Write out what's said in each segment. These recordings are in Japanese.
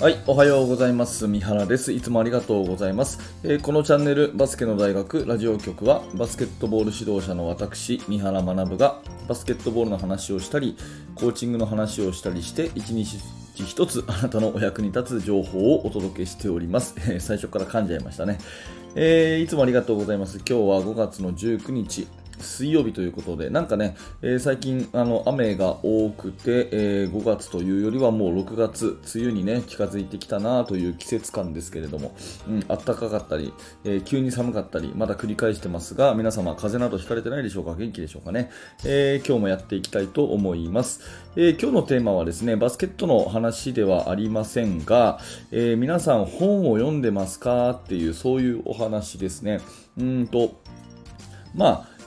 はい、おはようございます。三原です。いつもありがとうございます。えー、このチャンネル、バスケの大学ラジオ局は、バスケットボール指導者の私、三原学が、バスケットボールの話をしたり、コーチングの話をしたりして、一日一つあなたのお役に立つ情報をお届けしております。え、最初から噛んじゃいましたね。えー、いつもありがとうございます。今日は5月の19日、水曜日ということで、なんかね、えー、最近あの雨が多くて、えー、5月というよりはもう6月、梅雨にね、近づいてきたなという季節感ですけれども、うん、暖かかったり、えー、急に寒かったり、まだ繰り返してますが、皆様風邪などひかれてないでしょうか？元気でしょうかね、え今日もやっていきたいと思います、え今日のテーマはですね、バスケットの話ではありませんが、え皆さん本を読んでますか？っていう、そういうお話ですね。うんと、まあ、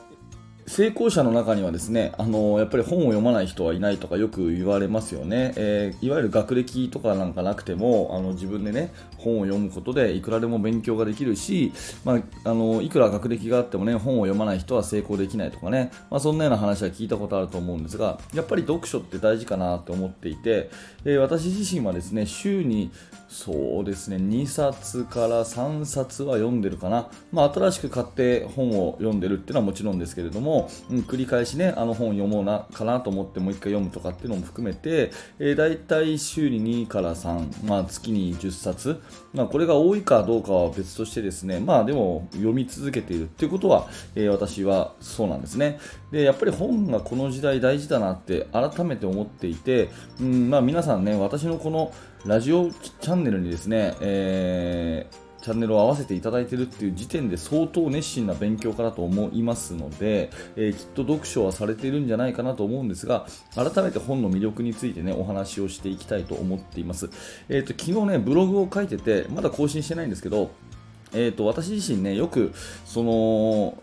成功者の中にはですね、あのやっぱり本を読まない人はいないとかよく言われますよね、えー、いわゆる学歴とかなんかなくてもあの自分でね本を読むことでいくらでも勉強ができるし、まあ、あのいくら学歴があってもね本を読まない人は成功できないとかね、まあ、そんなような話は聞いたことあると思うんですがやっぱり読書って大事かなと思っていて、えー、私自身はですね週にそうですね2冊から3冊は読んでるかな、まあ、新しく買って本を読んでるっていうのはもちろんですけれども、うん、繰り返しねあの本読もうなかなと思ってもう1回読むとかっていうのも含めて、えー、大体週に2から3、まあ、月に10冊、まあ、これが多いかどうかは別としてですねまあでも読み続けているっていうことは、えー、私はそうなんですね。でやっぱり本がこの時代大事だなって改めて思っていて、うんまあ、皆さんね私のこのラジオチャンネルにですね、えー、チャンネルを合わせていただいているっていう時点で相当熱心な勉強家だと思いますので、えー、きっと読書はされているんじゃないかなと思うんですが改めて本の魅力についてねお話をしていきたいと思っています、えーと、昨日ねブログを書いててまだ更新してないんですけどえーと私自身ねよくその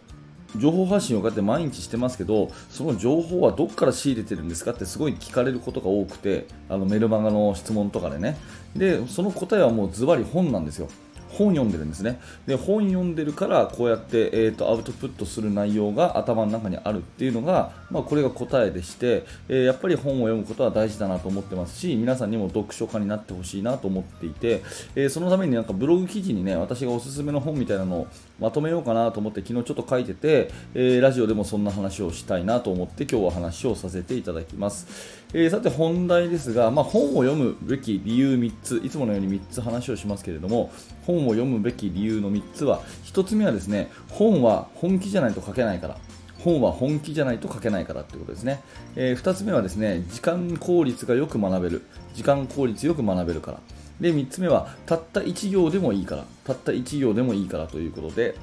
情報発信をこうやって毎日してますけどその情報はどこから仕入れてるんですかってすごい聞かれることが多くてあのメルマガの質問とかでね。でその答えはもうズバリ本なんですよ。本読んでるんですね。で本読んでるからこうやって、えーと、アウトプットする内容が頭の中にあるっていうのが、まあ、これが答えでして、えー、やっぱり本を読むことは大事だなと思ってますし皆さんにも読書家になってほしいなと思っていて、えー、そのためになんかブログ記事にね私がおすすめの本みたいなのをまとめようかなと思って昨日ちょっと書いてて、えー、ラジオでもそんな話をしたいなと思って今日は話をさせていただきます、えさて本題ですが、まあ、本を読むべき理由3ついつものように3つ話をしますけれども本を読むべき理由の3つは1つ目はですね本は本気じゃないと書けないから本は本気じゃないと書けないからということですね、えー、2つ目はですね時間効率がよく学べる時間効率よく学べるから。で3つ目はたった1行でもいいから。たった1行でもいいからということで、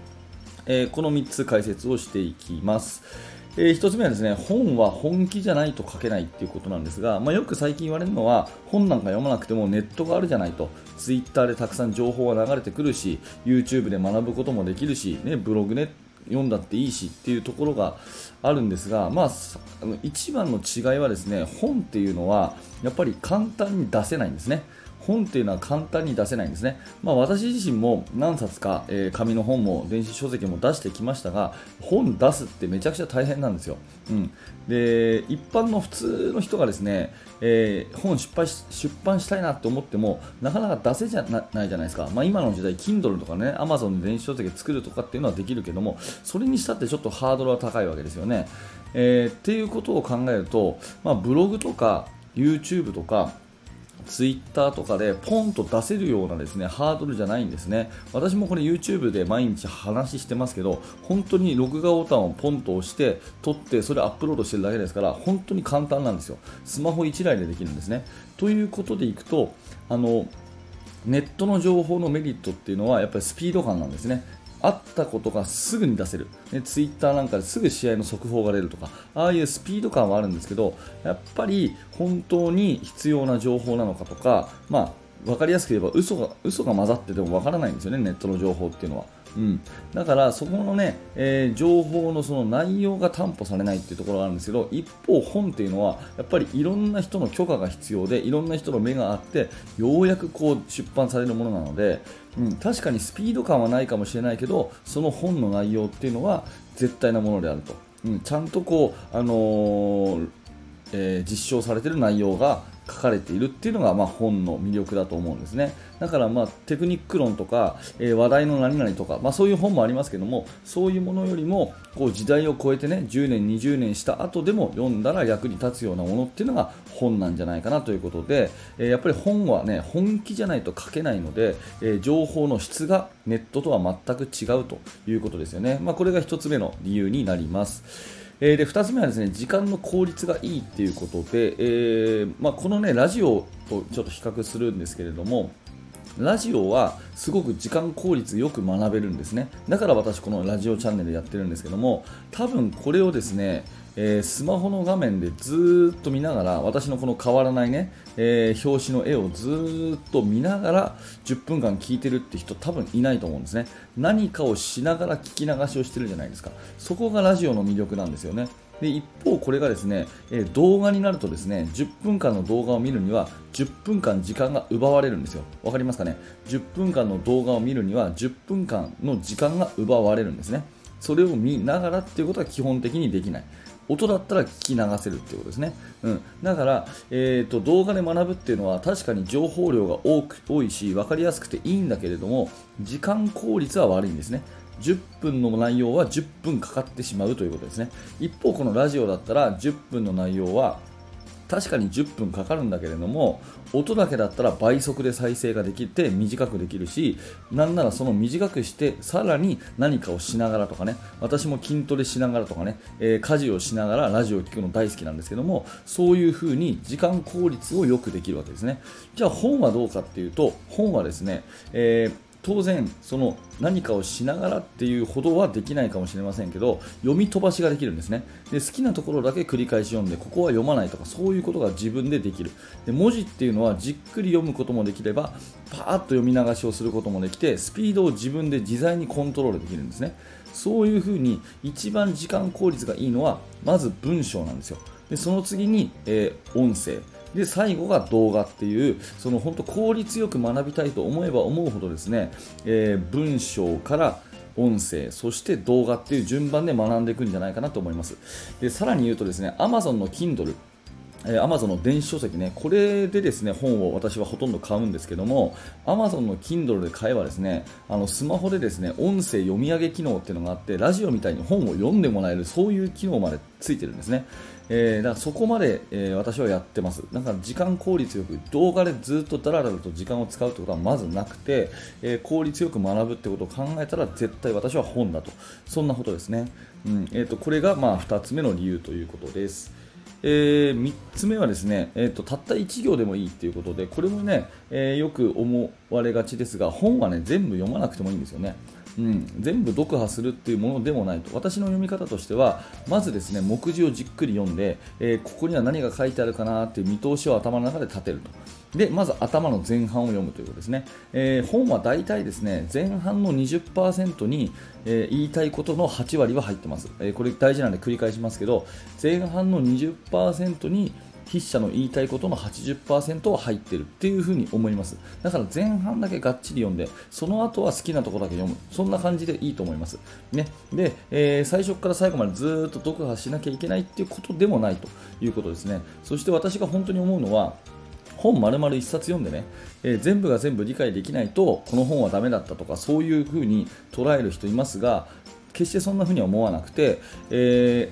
えー、この3つ解説をしていきます。えー、1つ目はですね本は本気じゃないと書けないっていうことなんですが、まあ、よく最近言われるのは本なんか読まなくてもネットがあるじゃないと。ツイッターでたくさん情報が流れてくるし YouTube で学ぶこともできるし、ね、ブログね読んだっていいしっていうところがあるんですが、まあ、一番の違いはですね本っていうのはやっぱり簡単に出せないんですね。本っていうのは簡単に出せないんですね、まあ、私自身も何冊か、えー、紙の本も電子書籍も出してきましたが本出すってめちゃくちゃ大変なんですよ、うん、で一般の普通の人がですね、えー、本出版し出版したいなと思ってもなかなか出せじゃないじゃないですか、まあ、今の時代 Kindle とかね Amazon で電子書籍作るとかっていうのはできるけどもそれにしたってちょっとハードルは高いわけですよね、えー、っていうことを考えると、まあ、ブログとか YouTube とかツイッターとかでポンと出せるようなですねハードルじゃないんですね。私もこれ YouTube で毎日話してますけど本当に録画ボタンをポンと押して撮ってそれアップロードしてるだけですから本当に簡単なんですよ。スマホ1台でできるんですね。ということでいくとあのネットの情報のメリットっていうのはやっぱりスピード感なんですね。あったことがすぐに出せる、ね、ツイッターなんかですぐ試合の速報が出るとかああいうスピード感はあるんですけどやっぱり本当に必要な情報なのかとか、まあ、分かりやすく言えば嘘が嘘が混ざってても分からないんですよね、ネットの情報っていうのは。うん、だからそこのね、えー、情報のその内容が担保されないっていうところがあるんですけど一方本っていうのはやっぱりいろんな人の許可が必要でいろんな人の目があってようやくこう出版されるものなので、うん、確かにスピード感はないかもしれないけどその本の内容っていうのは絶対なものであると、うん、ちゃんとこう、あのー、えー、実証されている内容が書かれているっていうのが、まあ、本の魅力だと思うんですねだから、まあ、テクニック論とか、えー、話題の何々とか、まあ、そういう本もありますけどもそういうものよりもこう時代を超えてね10年20年した後でも読んだら役に立つようなものっていうのが本なんじゃないかなということで、えー、やっぱり本はね本気じゃないと書けないので、えー、情報の質がネットとは全く違うということですよね、まあ、これが1つ目の理由になります。えー、で2つ目はですね時間の効率がいいっていうことで、えー、まあ、このねラジオとちょっと比較するんですけれどもラジオはすごく時間効率よく学べるんですね。だから私このラジオチャンネルやってるんですけども多分これをですねえー、スマホの画面でずっと見ながら私のこの変わらないね、えー、表紙の絵をずっと見ながら10分間聞いてるって人多分いないと思うんですね何かをしながら聞き流しをしてるじゃないですかそこがラジオの魅力なんですよねで一方、これがですね、えー、動画になるとですね10分間の動画を見るには10分間時間が奪われるんですよ。わかりますかね ?10 分間の動画を見るには10分間の時間が奪われるんですね。それを見ながらっていうことは基本的にできない。音だったら聞き流せるっていうことですね。うん、だから、えーと、動画で学ぶっていうのは確かに情報量が多く多いし分かりやすくていいんだけれども時間効率は悪いんですね。10分の内容は10分かかってしまうということですね。一方、このラジオだったら10分の内容は確かに10分かかるんだけれども音だけだったら倍速で再生ができて短くできるしなんならその短くしてさらに何かをしながらとかね私も筋トレしながらとかね、えー、家事をしながらラジオを聴くの大好きなんですけどもそういう風に時間効率をよくできるわけですね。じゃあ本はどうかっていうと本はですね、えー当然その何かをしながらっていうほどはできないかもしれませんけど読み飛ばしができるんですね。で好きなところだけ繰り返し読んでここは読まないとかそういうことが自分でできる。で文字っていうのはじっくり読むこともできればパーッと読み流しをすることもできてスピードを自分で自在にコントロールできるんですね。そういうふうに一番時間効率がいいのはまず文章なんですよ。でその次に、えー、音声。で最後が動画っていうその本当効率よく学びたいと思えば思うほどですね、えー、文章から音声、そして動画っていう順番で学んでいくんじゃないかなと思います。でさらに言うとですね、Amazon の Kindle えー、Amazon の電子書籍ね、これでですね、本を私はほとんど買うんですけども、Amazon の Kindle で買えばですね、あのスマホでですね、音声読み上げ機能っていうのがあって、ラジオみたいに本を読んでもらえる、そういう機能までついてるんですね。えー、だからそこまで、えー、私はやってます。だか時間効率よく動画でずっとだらだらと時間を使うってことはまずなくて、えー、効率よく学ぶってことを考えたら絶対私は本だと。そんなことですね。うんえーと、これがまあ2つ目の理由ということです。えー、3つ目はですね、えーと、たった1行でもいいということでこれもね、えー、よく思われがちですが本はね全部読まなくてもいいんですよね。うん、全部読破するっていうものでもないと。私の読み方としてはまずですね目次をじっくり読んで、えー、ここには何が書いてあるかなっていう見通しを頭の中で立てると。でまず頭の前半を読むということですね、えー、本は大体ですね前半の20%に、えー、言いたいことの8割は入ってます、えこれ大事なんで繰り返しますけど前半の20%に筆者の言いたいことの80%は入ってるっていうふうに思います。だから前半だけがっちり読んでその後は好きなところだけ読む。そんな感じでいいと思います、ね。でえー、最初から最後までずっと読破しなきゃいけないっていうことでもないということですね。そして私が本当に思うのは本丸々1冊読んでね、えー、全部が全部理解できないとこの本はダメだったとかそういうふうに捉える人いますが決してそんなふうには思わなくて、え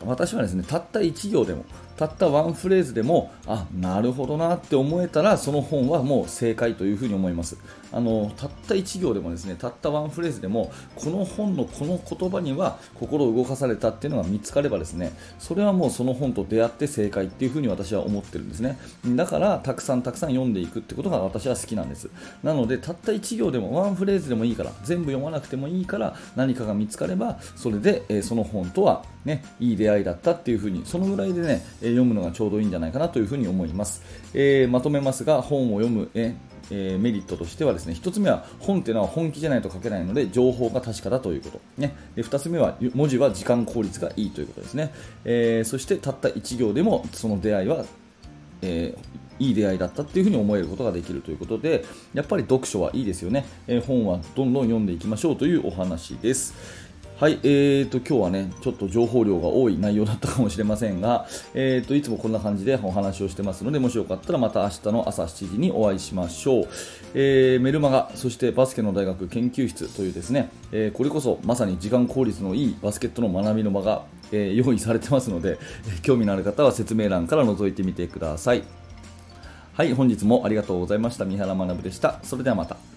ー、私はですねたった1行でもたったワンフレーズでもあなるほどなって思えたらその本はもう正解というふうに思います。あのたった1行でもですねたったワンフレーズでもこの本のこの言葉には心を動かされたっていうのが見つかればですねそれはもうその本と出会って正解っていうふうに私は思ってるんですね。だからたくさんたくさん読んでいくってことが私は好きなんです。なのでたった1行でもワンフレーズでもいいから全部読まなくてもいいから何かが見つかればそれで、え、その本とはねいい出会いだったっていうふうにそのぐらいでね読むのがちょうどいいんじゃないかなというふうに思います、えー、まとめますが本を読む、ええー、メリットとしてはですね1つ目は本っていうのは本気じゃないと書けないので情報が確かだということ、ね、で2つ目は文字は時間効率がいいということですね、えー、そしてたった1行でもその出会いは、えいい出会いだったっていうふに思えることができるということでやっぱり読書はいいですよね、え、本はどんどん読んでいきましょうというお話です。はい、えーと、今日はね、ちょっと情報量が多い内容だったかもしれませんが、えーと、いつもこんな感じでお話をしてますので、もしよかったらまた明日の朝7時にお会いしましょう。えー、メルマガ、そしてバスケの大学研究室というですね、えー、これこそまさに時間効率のいいバスケットの学びの場が、えー、用意されてますので、興味のある方は説明欄から覗いてみてください。はい、本日もありがとうございました。三原学でした。それではまた。